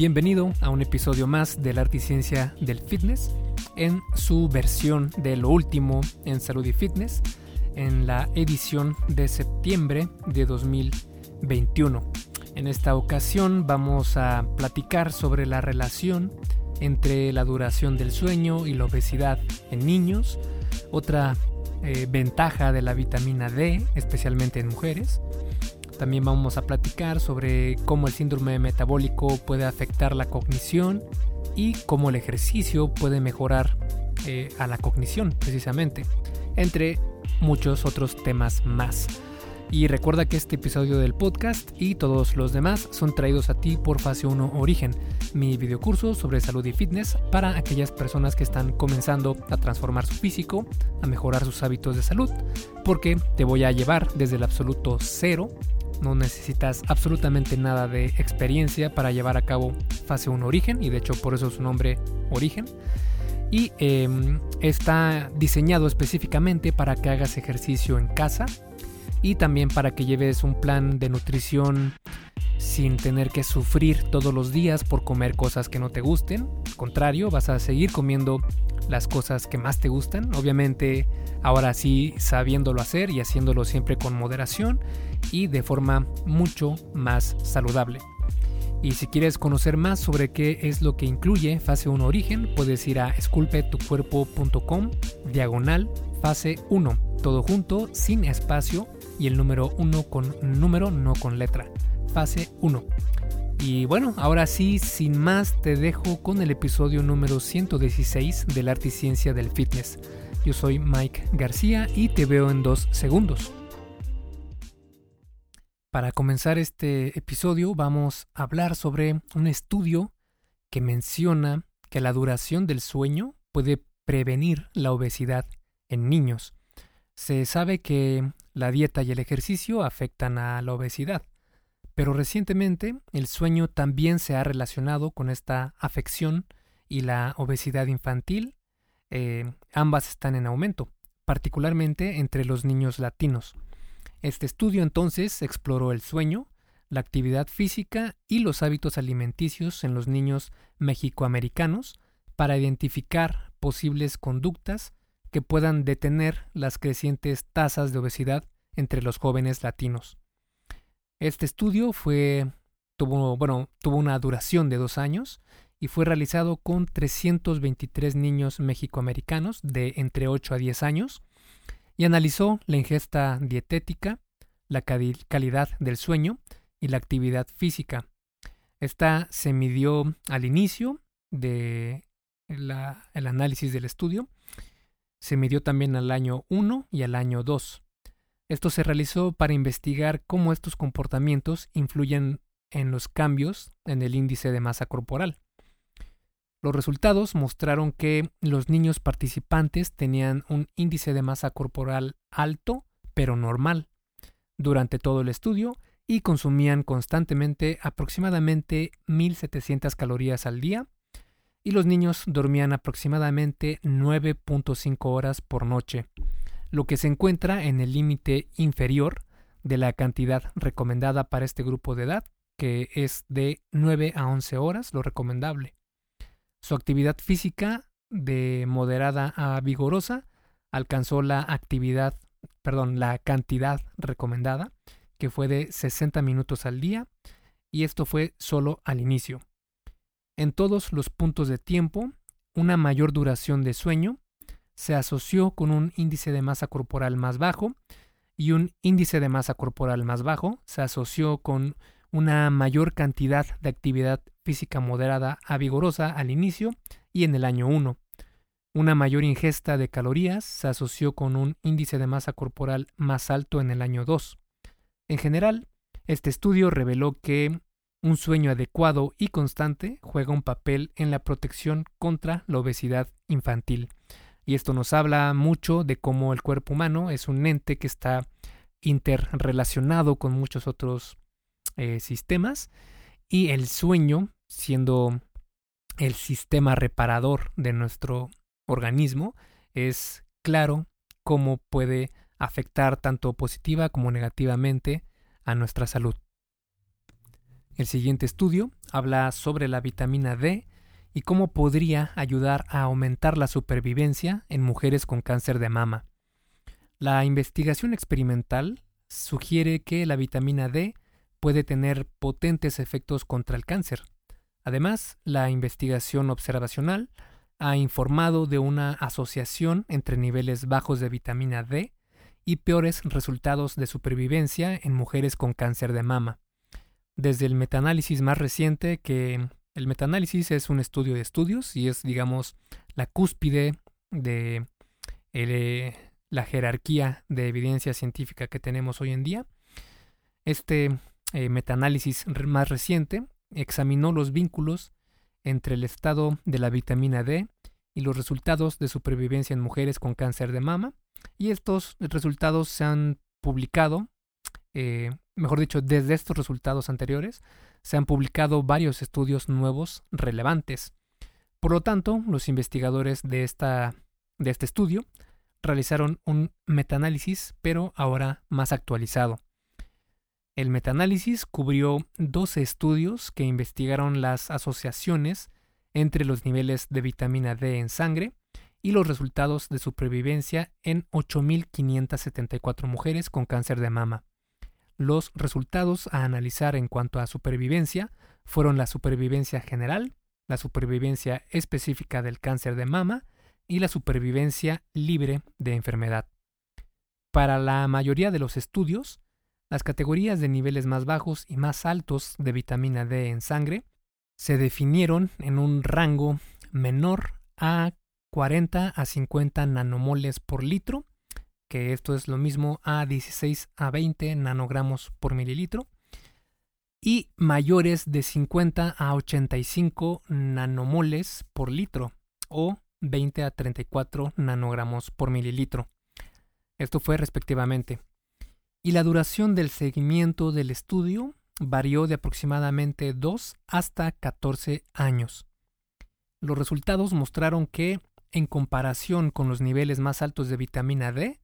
Bienvenido a un episodio más de la arte y ciencia del fitness en su versión de lo último en salud y fitness en la edición de septiembre de 2021. En esta ocasión vamos a platicar sobre la relación entre la duración del sueño y la obesidad en niños, otra eh, ventaja de la vitamina D, especialmente en mujeres. También vamos a platicar sobre cómo el síndrome metabólico puede afectar la cognición y cómo el ejercicio puede mejorar eh, a la cognición, precisamente, entre muchos otros temas más. Y recuerda que este episodio del podcast y todos los demás son traídos a ti por Fase 1 Origen, mi videocurso sobre salud y fitness para aquellas personas que están comenzando a transformar su físico, a mejorar sus hábitos de salud, porque te voy a llevar desde el absoluto cero. No necesitas absolutamente nada de experiencia para llevar a cabo Fase 1 Origen, y de hecho por eso su nombre Origen y em, está diseñado específicamente para que hagas ejercicio en casa y también para que lleves un plan de nutrición sin tener que sufrir todos los días por comer cosas que no te gusten. Al contrario, vas a seguir comiendo las cosas que más te gustan. Obviamente, ahora sí sabiéndolo hacer y haciéndolo siempre con moderación y de forma mucho más saludable. Y si quieres conocer más sobre qué es lo que incluye Fase 1 Origen, puedes ir a esculpetucuerpo.com diagonal fase 1, todo junto, sin espacio y el número 1 con número, no con letra. Fase 1. Y bueno, ahora sí, sin más, te dejo con el episodio número 116 del Arte y Ciencia del Fitness. Yo soy Mike García y te veo en dos segundos. Para comenzar este episodio vamos a hablar sobre un estudio que menciona que la duración del sueño puede prevenir la obesidad en niños. Se sabe que la dieta y el ejercicio afectan a la obesidad, pero recientemente el sueño también se ha relacionado con esta afección y la obesidad infantil. Eh, ambas están en aumento, particularmente entre los niños latinos. Este estudio entonces exploró el sueño, la actividad física y los hábitos alimenticios en los niños mexicoamericanos para identificar posibles conductas que puedan detener las crecientes tasas de obesidad entre los jóvenes latinos. Este estudio fue, tuvo, bueno, tuvo una duración de dos años y fue realizado con 323 niños mexicoamericanos de entre 8 a 10 años y analizó la ingesta dietética, la calidad del sueño y la actividad física. Esta se midió al inicio del el análisis del estudio. Se midió también al año 1 y al año 2. Esto se realizó para investigar cómo estos comportamientos influyen en los cambios en el índice de masa corporal. Los resultados mostraron que los niños participantes tenían un índice de masa corporal alto, pero normal, durante todo el estudio y consumían constantemente aproximadamente 1.700 calorías al día, y los niños dormían aproximadamente 9.5 horas por noche, lo que se encuentra en el límite inferior de la cantidad recomendada para este grupo de edad, que es de 9 a 11 horas, lo recomendable. Su actividad física, de moderada a vigorosa, alcanzó la actividad, perdón, la cantidad recomendada, que fue de 60 minutos al día, y esto fue solo al inicio. En todos los puntos de tiempo, una mayor duración de sueño se asoció con un índice de masa corporal más bajo y un índice de masa corporal más bajo se asoció con una mayor cantidad de actividad física moderada a vigorosa al inicio y en el año 1. Una mayor ingesta de calorías se asoció con un índice de masa corporal más alto en el año 2. En general, este estudio reveló que un sueño adecuado y constante juega un papel en la protección contra la obesidad infantil. Y esto nos habla mucho de cómo el cuerpo humano es un ente que está interrelacionado con muchos otros eh, sistemas y el sueño, siendo el sistema reparador de nuestro organismo, es claro cómo puede afectar tanto positiva como negativamente a nuestra salud. El siguiente estudio habla sobre la vitamina D y cómo podría ayudar a aumentar la supervivencia en mujeres con cáncer de mama. La investigación experimental sugiere que la vitamina D puede tener potentes efectos contra el cáncer. Además, la investigación observacional ha informado de una asociación entre niveles bajos de vitamina D y peores resultados de supervivencia en mujeres con cáncer de mama. Desde el metaanálisis más reciente, que el metaanálisis es un estudio de estudios y es, digamos, la cúspide de eh, la jerarquía de evidencia científica que tenemos hoy en día. Este eh, metaanálisis más reciente examinó los vínculos entre el estado de la vitamina D y los resultados de supervivencia en mujeres con cáncer de mama. Y estos resultados se han publicado, eh, mejor dicho, desde estos resultados anteriores, se han publicado varios estudios nuevos relevantes. Por lo tanto, los investigadores de, esta, de este estudio realizaron un metaanálisis, pero ahora más actualizado. El metaanálisis cubrió 12 estudios que investigaron las asociaciones entre los niveles de vitamina D en sangre y los resultados de supervivencia en 8.574 mujeres con cáncer de mama. Los resultados a analizar en cuanto a supervivencia fueron la supervivencia general, la supervivencia específica del cáncer de mama y la supervivencia libre de enfermedad. Para la mayoría de los estudios, las categorías de niveles más bajos y más altos de vitamina D en sangre se definieron en un rango menor a 40 a 50 nanomoles por litro, que esto es lo mismo a 16 a 20 nanogramos por mililitro, y mayores de 50 a 85 nanomoles por litro, o 20 a 34 nanogramos por mililitro. Esto fue respectivamente. Y la duración del seguimiento del estudio varió de aproximadamente 2 hasta 14 años. Los resultados mostraron que, en comparación con los niveles más altos de vitamina D,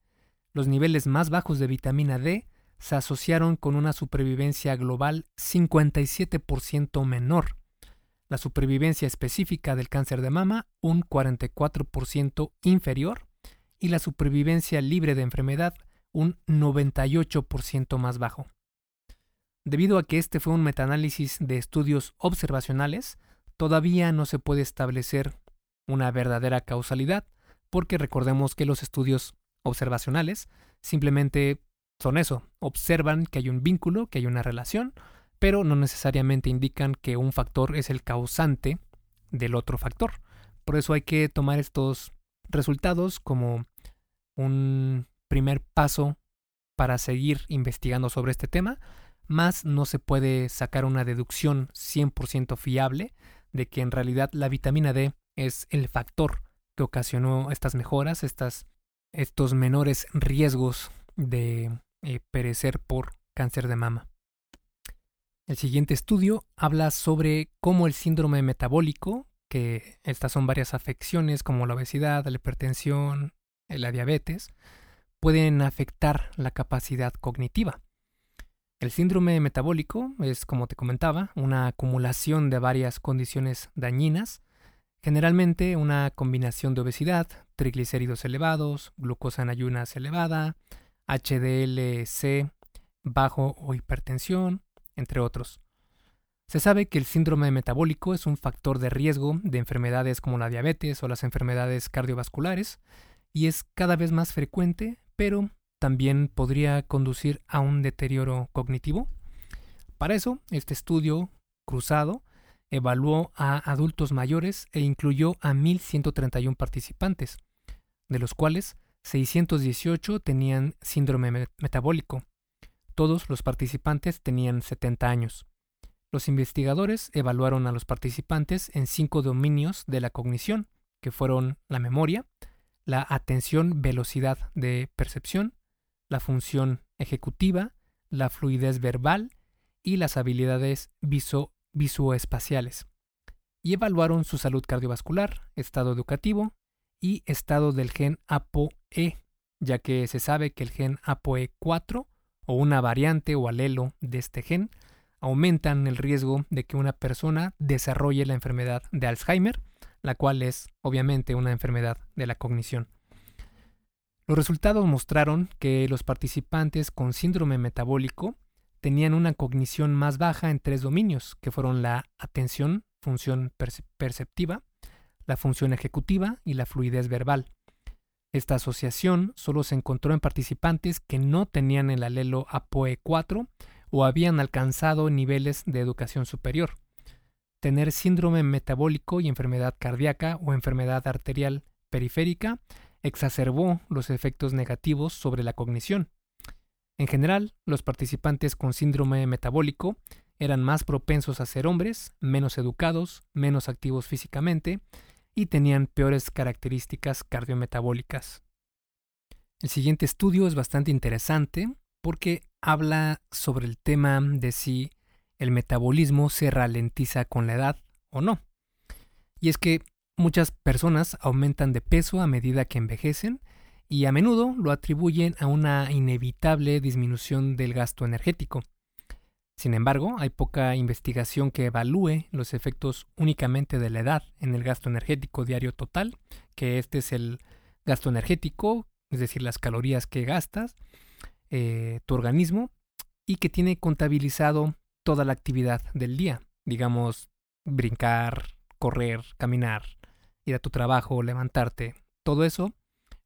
los niveles más bajos de vitamina D se asociaron con una supervivencia global 57% menor la supervivencia específica del cáncer de mama un 44% inferior y la supervivencia libre de enfermedad un 98% más bajo. Debido a que este fue un metaanálisis de estudios observacionales, todavía no se puede establecer una verdadera causalidad, porque recordemos que los estudios observacionales simplemente son eso, observan que hay un vínculo, que hay una relación, pero no necesariamente indican que un factor es el causante del otro factor. Por eso hay que tomar estos resultados como un primer paso para seguir investigando sobre este tema, más no se puede sacar una deducción 100% fiable de que en realidad la vitamina D es el factor que ocasionó estas mejoras, estas, estos menores riesgos de eh, perecer por cáncer de mama. El siguiente estudio habla sobre cómo el síndrome metabólico, que estas son varias afecciones como la obesidad, la hipertensión, la diabetes, pueden afectar la capacidad cognitiva. El síndrome metabólico es, como te comentaba, una acumulación de varias condiciones dañinas, generalmente una combinación de obesidad, triglicéridos elevados, glucosa en ayunas elevada, HDLC bajo o hipertensión, entre otros. Se sabe que el síndrome metabólico es un factor de riesgo de enfermedades como la diabetes o las enfermedades cardiovasculares y es cada vez más frecuente, pero también podría conducir a un deterioro cognitivo. Para eso, este estudio cruzado evaluó a adultos mayores e incluyó a 1.131 participantes, de los cuales 618 tenían síndrome metabólico todos los participantes tenían 70 años. Los investigadores evaluaron a los participantes en cinco dominios de la cognición, que fueron la memoria, la atención, velocidad de percepción, la función ejecutiva, la fluidez verbal y las habilidades viso visoespaciales. Y evaluaron su salud cardiovascular, estado educativo y estado del gen ApoE, ya que se sabe que el gen ApoE4 o una variante o alelo de este gen aumentan el riesgo de que una persona desarrolle la enfermedad de Alzheimer, la cual es obviamente una enfermedad de la cognición. Los resultados mostraron que los participantes con síndrome metabólico tenían una cognición más baja en tres dominios, que fueron la atención, función perceptiva, la función ejecutiva y la fluidez verbal. Esta asociación solo se encontró en participantes que no tenían el alelo APOE4 o habían alcanzado niveles de educación superior. Tener síndrome metabólico y enfermedad cardíaca o enfermedad arterial periférica exacerbó los efectos negativos sobre la cognición. En general, los participantes con síndrome metabólico eran más propensos a ser hombres, menos educados, menos activos físicamente y tenían peores características cardiometabólicas. El siguiente estudio es bastante interesante porque habla sobre el tema de si el metabolismo se ralentiza con la edad o no. Y es que muchas personas aumentan de peso a medida que envejecen y a menudo lo atribuyen a una inevitable disminución del gasto energético. Sin embargo, hay poca investigación que evalúe los efectos únicamente de la edad en el gasto energético diario total, que este es el gasto energético, es decir, las calorías que gastas, eh, tu organismo, y que tiene contabilizado toda la actividad del día, digamos, brincar, correr, caminar, ir a tu trabajo, levantarte, todo eso,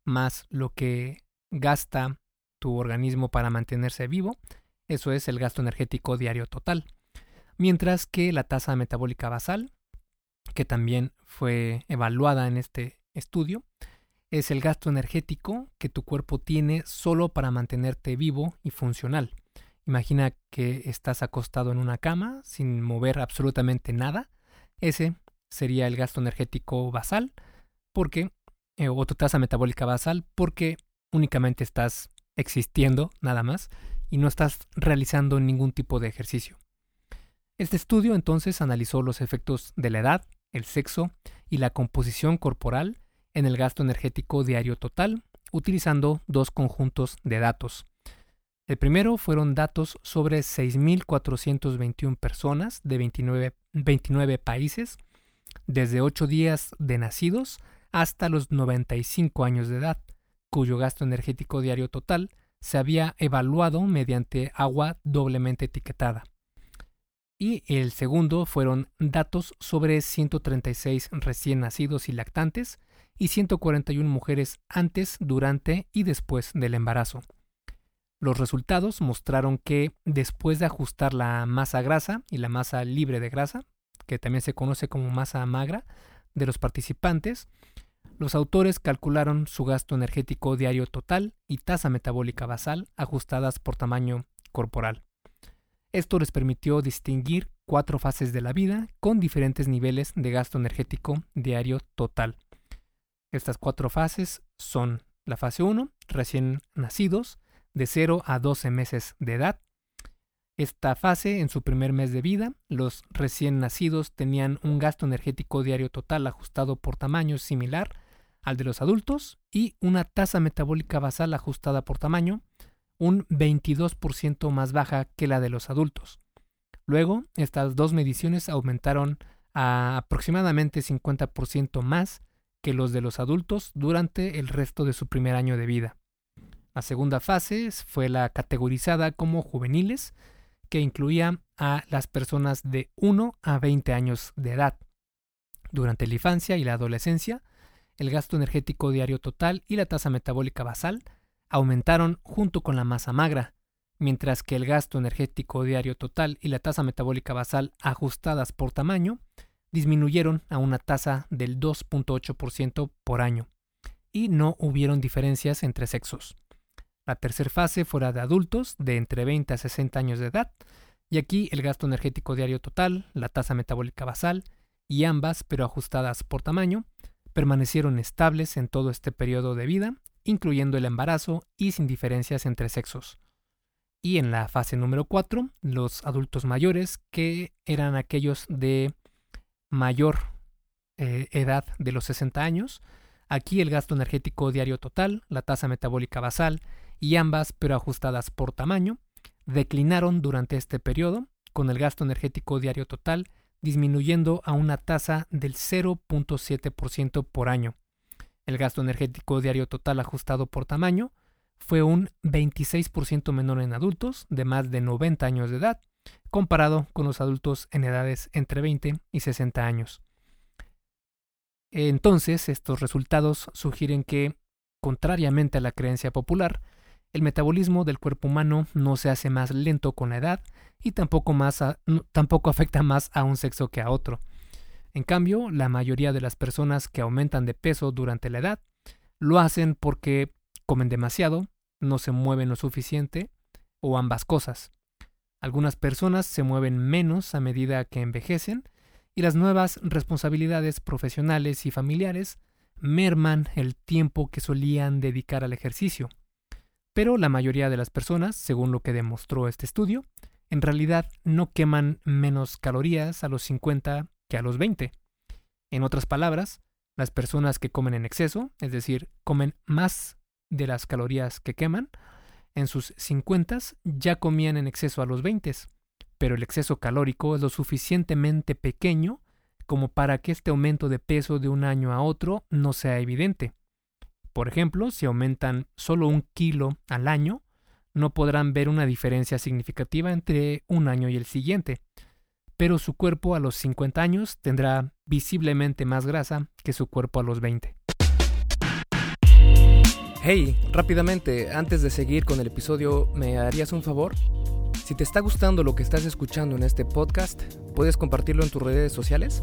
más lo que gasta tu organismo para mantenerse vivo, eso es el gasto energético diario total. Mientras que la tasa metabólica basal, que también fue evaluada en este estudio, es el gasto energético que tu cuerpo tiene solo para mantenerte vivo y funcional. Imagina que estás acostado en una cama sin mover absolutamente nada. Ese sería el gasto energético basal, porque, eh, o tu tasa metabólica basal, porque únicamente estás existiendo nada más y no estás realizando ningún tipo de ejercicio. Este estudio entonces analizó los efectos de la edad, el sexo y la composición corporal en el gasto energético diario total, utilizando dos conjuntos de datos. El primero fueron datos sobre 6.421 personas de 29, 29 países desde 8 días de nacidos hasta los 95 años de edad, cuyo gasto energético diario total se había evaluado mediante agua doblemente etiquetada. Y el segundo fueron datos sobre 136 recién nacidos y lactantes y 141 mujeres antes, durante y después del embarazo. Los resultados mostraron que después de ajustar la masa grasa y la masa libre de grasa, que también se conoce como masa magra, de los participantes, los autores calcularon su gasto energético diario total y tasa metabólica basal ajustadas por tamaño corporal. Esto les permitió distinguir cuatro fases de la vida con diferentes niveles de gasto energético diario total. Estas cuatro fases son la fase 1, recién nacidos, de 0 a 12 meses de edad, esta fase, en su primer mes de vida, los recién nacidos tenían un gasto energético diario total ajustado por tamaño similar al de los adultos y una tasa metabólica basal ajustada por tamaño un 22% más baja que la de los adultos. Luego, estas dos mediciones aumentaron a aproximadamente 50% más que los de los adultos durante el resto de su primer año de vida. La segunda fase fue la categorizada como juveniles, que incluía a las personas de 1 a 20 años de edad. Durante la infancia y la adolescencia, el gasto energético diario total y la tasa metabólica basal aumentaron junto con la masa magra, mientras que el gasto energético diario total y la tasa metabólica basal ajustadas por tamaño disminuyeron a una tasa del 2.8% por año, y no hubieron diferencias entre sexos. La tercera fase fuera de adultos de entre 20 a 60 años de edad, y aquí el gasto energético diario total, la tasa metabólica basal y ambas, pero ajustadas por tamaño, permanecieron estables en todo este periodo de vida, incluyendo el embarazo y sin diferencias entre sexos. Y en la fase número 4, los adultos mayores, que eran aquellos de mayor eh, edad de los 60 años, aquí el gasto energético diario total, la tasa metabólica basal y ambas, pero ajustadas por tamaño, declinaron durante este periodo con el gasto energético diario total disminuyendo a una tasa del 0.7% por año. El gasto energético diario total ajustado por tamaño fue un 26% menor en adultos de más de 90 años de edad, comparado con los adultos en edades entre 20 y 60 años. Entonces, estos resultados sugieren que, contrariamente a la creencia popular, el metabolismo del cuerpo humano no se hace más lento con la edad y tampoco, afecta más a un sexo que a otro. En cambio, la mayoría de las personas que aumentan de peso durante la edad lo hacen porque comen demasiado, no se mueven lo suficiente o ambas cosas. Algunas personas se mueven menos a medida que envejecen y las nuevas responsabilidades profesionales y familiares merman el tiempo que solían dedicar al ejercicio. Pero la mayoría de las personas, según lo que demostró este estudio, en realidad no queman menos calorías a los 50 que a los 20. En otras palabras, las personas que comen en exceso, es decir, comen más de las calorías que queman, en sus 50 ya comían en exceso a los 20, pero el exceso calórico es lo suficientemente pequeño como para que este aumento de peso de un año a otro no sea evidente. Por ejemplo, si aumentan solo un kilo al año, no podrán ver una diferencia significativa entre un año y el siguiente, pero su cuerpo a los 50 años tendrá visiblemente más grasa que su cuerpo a los 20. Hey, rápidamente, antes de seguir con el episodio, ¿me harías un favor? Si te está gustando lo que estás escuchando en este podcast, ¿puedes compartirlo en tus redes sociales?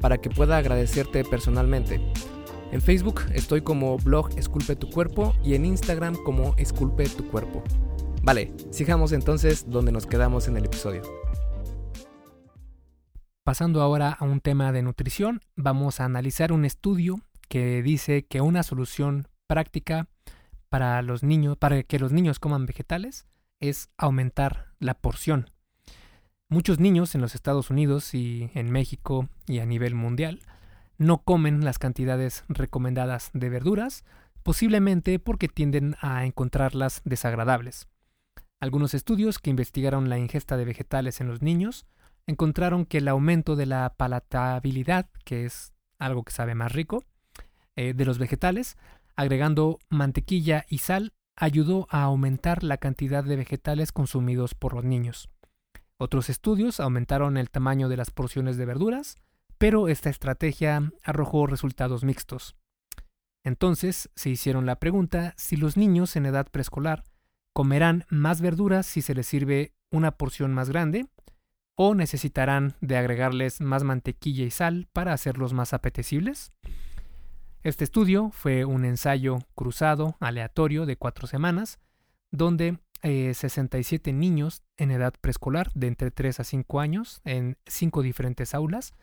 para que pueda agradecerte personalmente. En Facebook estoy como blog Esculpe tu cuerpo y en Instagram como Esculpe tu cuerpo. Vale, sigamos entonces donde nos quedamos en el episodio. Pasando ahora a un tema de nutrición, vamos a analizar un estudio que dice que una solución práctica para los niños, para que los niños coman vegetales, es aumentar la porción. Muchos niños en los Estados Unidos y en México y a nivel mundial no comen las cantidades recomendadas de verduras, posiblemente porque tienden a encontrarlas desagradables. Algunos estudios que investigaron la ingesta de vegetales en los niños encontraron que el aumento de la palatabilidad, que es algo que sabe más rico, eh, de los vegetales, agregando mantequilla y sal, ayudó a aumentar la cantidad de vegetales consumidos por los niños. Otros estudios aumentaron el tamaño de las porciones de verduras, pero esta estrategia arrojó resultados mixtos. Entonces se hicieron la pregunta si los niños en edad preescolar comerán más verduras si se les sirve una porción más grande o necesitarán de agregarles más mantequilla y sal para hacerlos más apetecibles. Este estudio fue un ensayo cruzado aleatorio de cuatro semanas, donde 67 eh, niños en edad preescolar de entre 3 a 5 años en 5 diferentes aulas.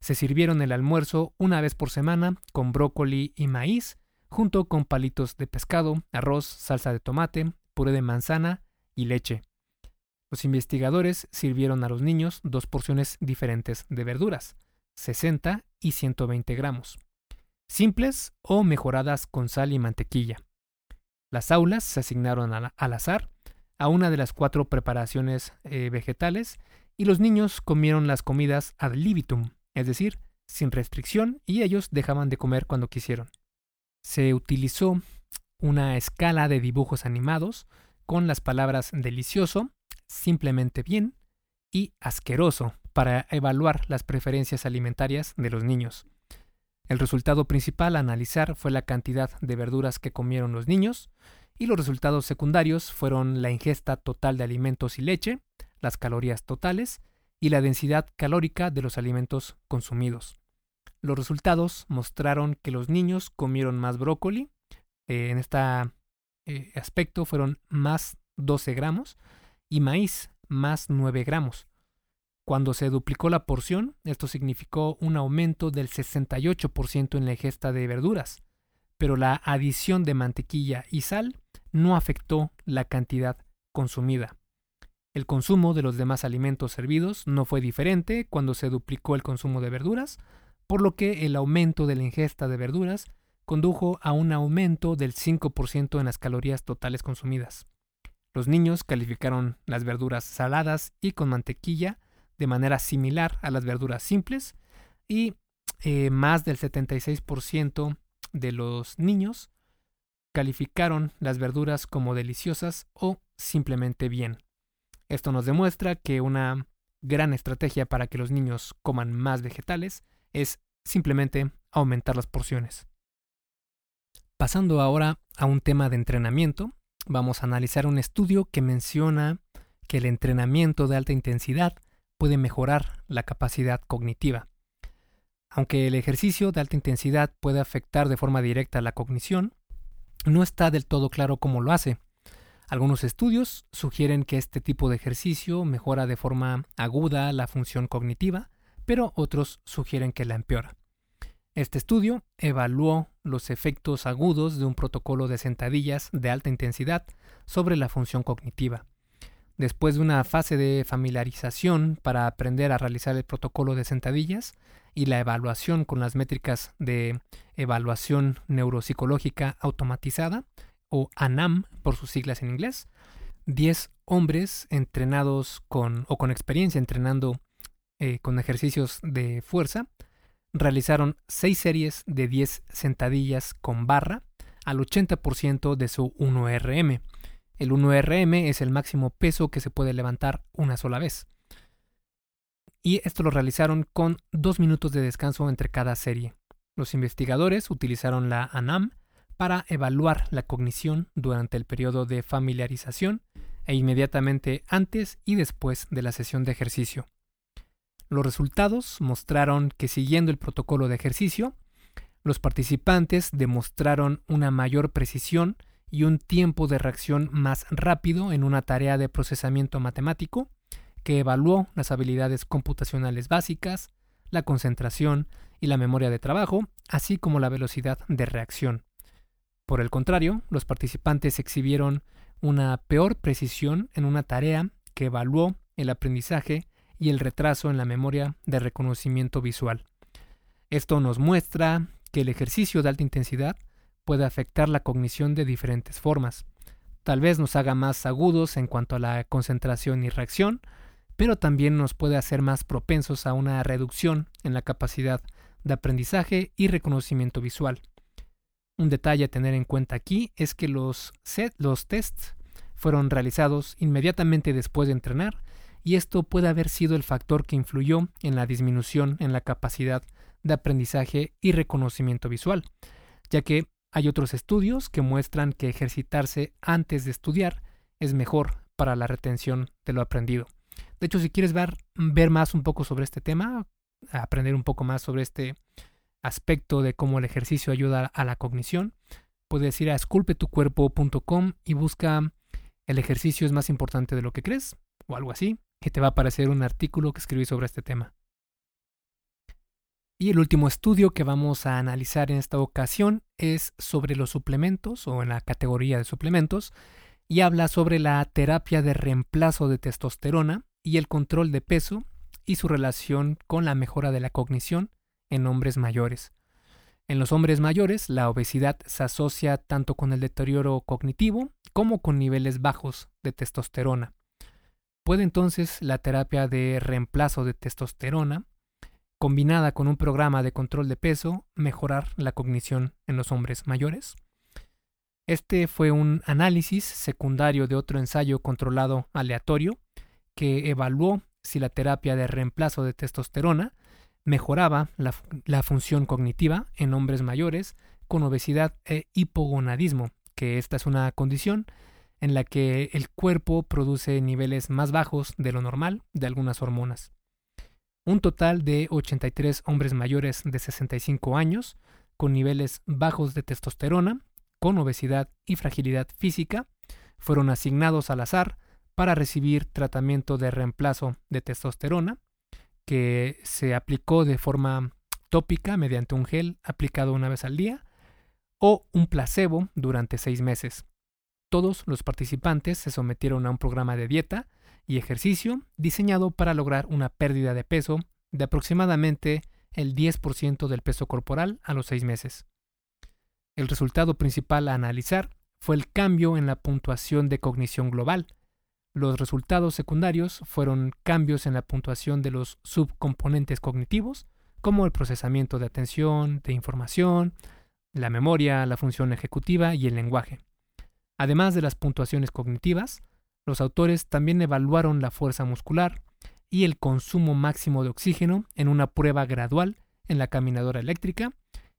Se sirvieron el almuerzo una vez por semana con brócoli y maíz, junto con palitos de pescado, arroz, salsa de tomate, puré de manzana y leche. Los investigadores sirvieron a los niños dos porciones diferentes de verduras, 60 y 120 gramos, simples o mejoradas con sal y mantequilla. Las aulas se asignaron al, azar a una de las cuatro preparaciones eh, vegetales y los niños comieron las comidas ad libitum, es decir, sin restricción y ellos dejaban de comer cuando quisieron. Se utilizó una escala de dibujos animados con las palabras delicioso, simplemente bien y asqueroso para evaluar las preferencias alimentarias de los niños. El resultado principal a analizar fue la cantidad de verduras que comieron los niños y los resultados secundarios fueron la ingesta total de alimentos y leche, las calorías totales y la densidad calórica de los alimentos consumidos. Los resultados mostraron que los niños comieron más brócoli, eh, en este aspecto fueron más 12 gramos, y maíz más 9 gramos. Cuando se duplicó la porción, esto significó un aumento del 68% en la ingesta de verduras, pero la adición de mantequilla y sal no afectó la cantidad consumida. El consumo de los demás alimentos servidos no fue diferente cuando se duplicó el consumo de verduras, por lo que el aumento de la ingesta de verduras condujo a un aumento del 5% en las calorías totales consumidas. Los niños calificaron las verduras saladas y con mantequilla de manera similar a las verduras simples y eh, más del 76% de los niños calificaron las verduras como deliciosas o simplemente bien. Esto nos demuestra que una gran estrategia para que los niños coman más vegetales es simplemente aumentar las porciones. Pasando ahora a un tema de entrenamiento, vamos a analizar un estudio que menciona que el entrenamiento de alta intensidad puede mejorar la capacidad cognitiva. Aunque el ejercicio de alta intensidad puede afectar de forma directa la cognición, no está del todo claro cómo lo hace. Algunos estudios sugieren que este tipo de ejercicio mejora de forma aguda la función cognitiva, pero otros sugieren que la empeora. Este estudio evaluó los efectos agudos de un protocolo de sentadillas de alta intensidad sobre la función cognitiva. Después de una fase de familiarización para aprender a realizar el protocolo de sentadillas y la evaluación con las métricas de evaluación neuropsicológica automatizada, o ANAM por sus siglas en inglés, 10 hombres entrenados con o con experiencia entrenando eh, con ejercicios de fuerza realizaron 6 series de 10 sentadillas con barra al 80% de su 1RM. El 1RM es el máximo peso que se puede levantar una sola vez. Y esto lo realizaron con 2 minutos de descanso entre cada serie. Los investigadores utilizaron la ANAM para evaluar la cognición durante el periodo de familiarización e inmediatamente antes y después de la sesión de ejercicio. Los resultados mostraron que siguiendo el protocolo de ejercicio, los participantes demostraron una mayor precisión y un tiempo de reacción más rápido en una tarea de procesamiento matemático que evaluó las habilidades computacionales básicas, la concentración y la memoria de trabajo, así como la velocidad de reacción. Por el contrario, los participantes exhibieron una peor precisión en una tarea que evaluó el aprendizaje y el retraso en la memoria de reconocimiento visual. Esto nos muestra que el ejercicio de alta intensidad puede afectar la cognición de diferentes formas. Tal vez nos haga más agudos en cuanto a la concentración y reacción, pero también nos puede hacer más propensos a una reducción en la capacidad de aprendizaje y reconocimiento visual. Un detalle a tener en cuenta aquí es que los, set, los tests fueron realizados inmediatamente después de entrenar y esto puede haber sido el factor que influyó en la disminución en la capacidad de aprendizaje y reconocimiento visual, ya que hay otros estudios que muestran que ejercitarse antes de estudiar es mejor para la retención de lo aprendido. De hecho, si quieres ver, ver más un poco sobre este tema, aprender un poco más sobre este aspecto de cómo el ejercicio ayuda a la cognición, puedes ir a esculpetucuerpo.com y busca el ejercicio es más importante de lo que crees o algo así, y te va a aparecer un artículo que escribí sobre este tema. Y el último estudio que vamos a analizar en esta ocasión es sobre los suplementos o en la categoría de suplementos y habla sobre la terapia de reemplazo de testosterona y el control de peso y su relación con la mejora de la cognición en hombres mayores. En los hombres mayores, la obesidad se asocia tanto con el deterioro cognitivo como con niveles bajos de testosterona. Puede entonces la terapia de reemplazo de testosterona, combinada con un programa de control de peso, mejorar la cognición en los hombres mayores. Este fue un análisis secundario de otro ensayo controlado aleatorio que evaluó si la terapia de reemplazo de testosterona mejoraba la, función cognitiva en hombres mayores con obesidad e hipogonadismo, que esta es una condición en la que el cuerpo produce niveles más bajos de lo normal de algunas hormonas. Un total de 83 hombres mayores de 65 años con niveles bajos de testosterona, con obesidad y fragilidad física, fueron asignados al azar para recibir tratamiento de reemplazo de testosterona que se aplicó de forma tópica mediante un gel aplicado una vez al día o un placebo durante seis meses. Todos los participantes se sometieron a un programa de dieta y ejercicio diseñado para lograr una pérdida de peso de aproximadamente el 10% del peso corporal a los seis meses. El resultado principal a analizar fue el cambio en la puntuación de cognición global. Los resultados secundarios fueron cambios en la puntuación de los subcomponentes cognitivos, como el procesamiento de atención, de información, la memoria, la función ejecutiva y el lenguaje. Además de las puntuaciones cognitivas, los autores también evaluaron la fuerza muscular y el consumo máximo de oxígeno en una prueba gradual en la caminadora eléctrica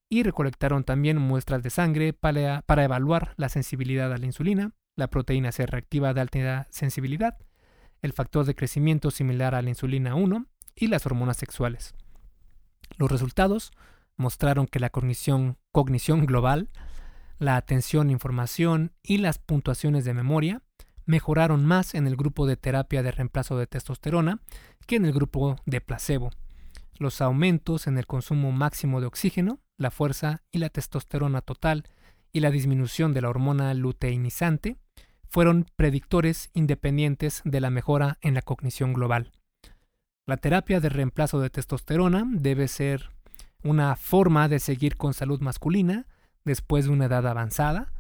y recolectaron también muestras de sangre para, evaluar la sensibilidad a la insulina, la proteína C reactiva de alta sensibilidad, el factor de crecimiento similar a la insulina 1 y las hormonas sexuales. Los resultados mostraron que la cognición, cognición global, la atención, información y las puntuaciones de memoria mejoraron más en el grupo de terapia de reemplazo de testosterona que en el grupo de placebo. Los aumentos en el consumo máximo de oxígeno, la fuerza y la testosterona total y la disminución de la hormona luteinizante fueron predictores independientes de la mejora en la cognición global. La terapia de reemplazo de testosterona debe ser una forma de seguir con salud masculina después de una edad avanzada,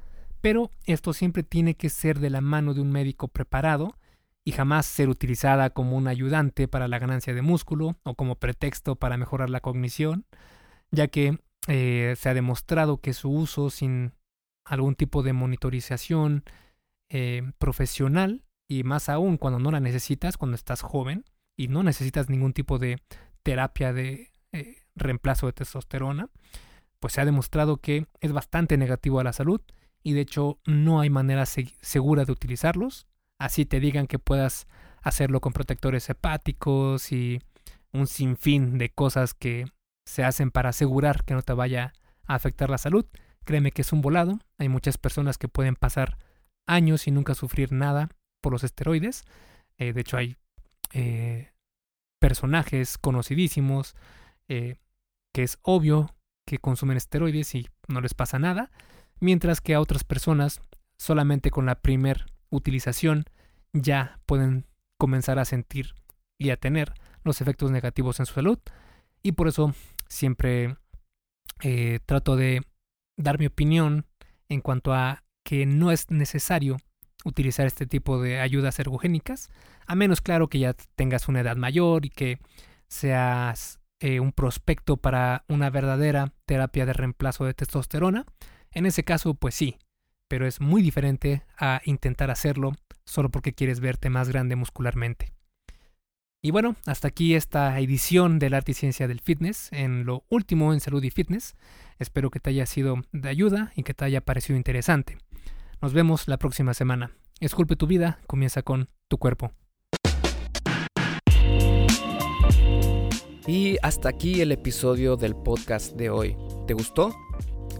pero esto siempre tiene que ser de la mano de un médico preparado y jamás ser utilizada como un ayudante para la ganancia de músculo o como pretexto para mejorar la cognición, ya que eh, se ha demostrado que su uso sin algún tipo de monitorización eh, profesional y más aún cuando no la necesitas, cuando estás joven y no necesitas ningún tipo de terapia de eh, reemplazo de testosterona, pues se ha demostrado que es bastante negativo a la salud y de hecho no hay manera segura de utilizarlos. Así te digan que puedas hacerlo con protectores hepáticos y un sinfín de cosas que se hacen para asegurar que no te vaya a afectar la salud. Créeme que es un volado. Hay muchas personas que pueden pasar años y nunca sufrir nada por los esteroides. Eh, de hecho, hay eh, personajes conocidísimos eh, que es obvio que consumen esteroides y no les pasa nada mientras que a otras personas solamente con la primer utilización ya pueden comenzar a sentir y a tener los efectos negativos en su salud. Y por eso siempre eh, trato de dar mi opinión en cuanto a que no es necesario utilizar este tipo de ayudas ergogénicas, a menos claro que ya tengas una edad mayor y que seas eh, un prospecto para una verdadera terapia de reemplazo de testosterona, en ese caso, pues sí, pero es muy diferente a intentar hacerlo solo porque quieres verte más grande muscularmente. Y bueno, hasta aquí esta edición del arte y ciencia del fitness, en lo último en salud y fitness. Espero que te haya sido de ayuda y que te haya parecido interesante. Nos vemos la próxima semana. Esculpe tu vida, comienza con tu cuerpo. Y hasta aquí el episodio del podcast de hoy. ¿Te gustó?